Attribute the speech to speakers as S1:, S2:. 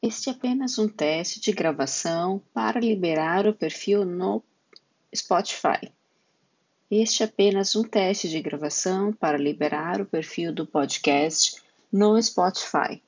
S1: Este é apenas um teste de gravação para liberar o perfil no Spotify. Este é apenas um teste de gravação para liberar o perfil do podcast no Spotify.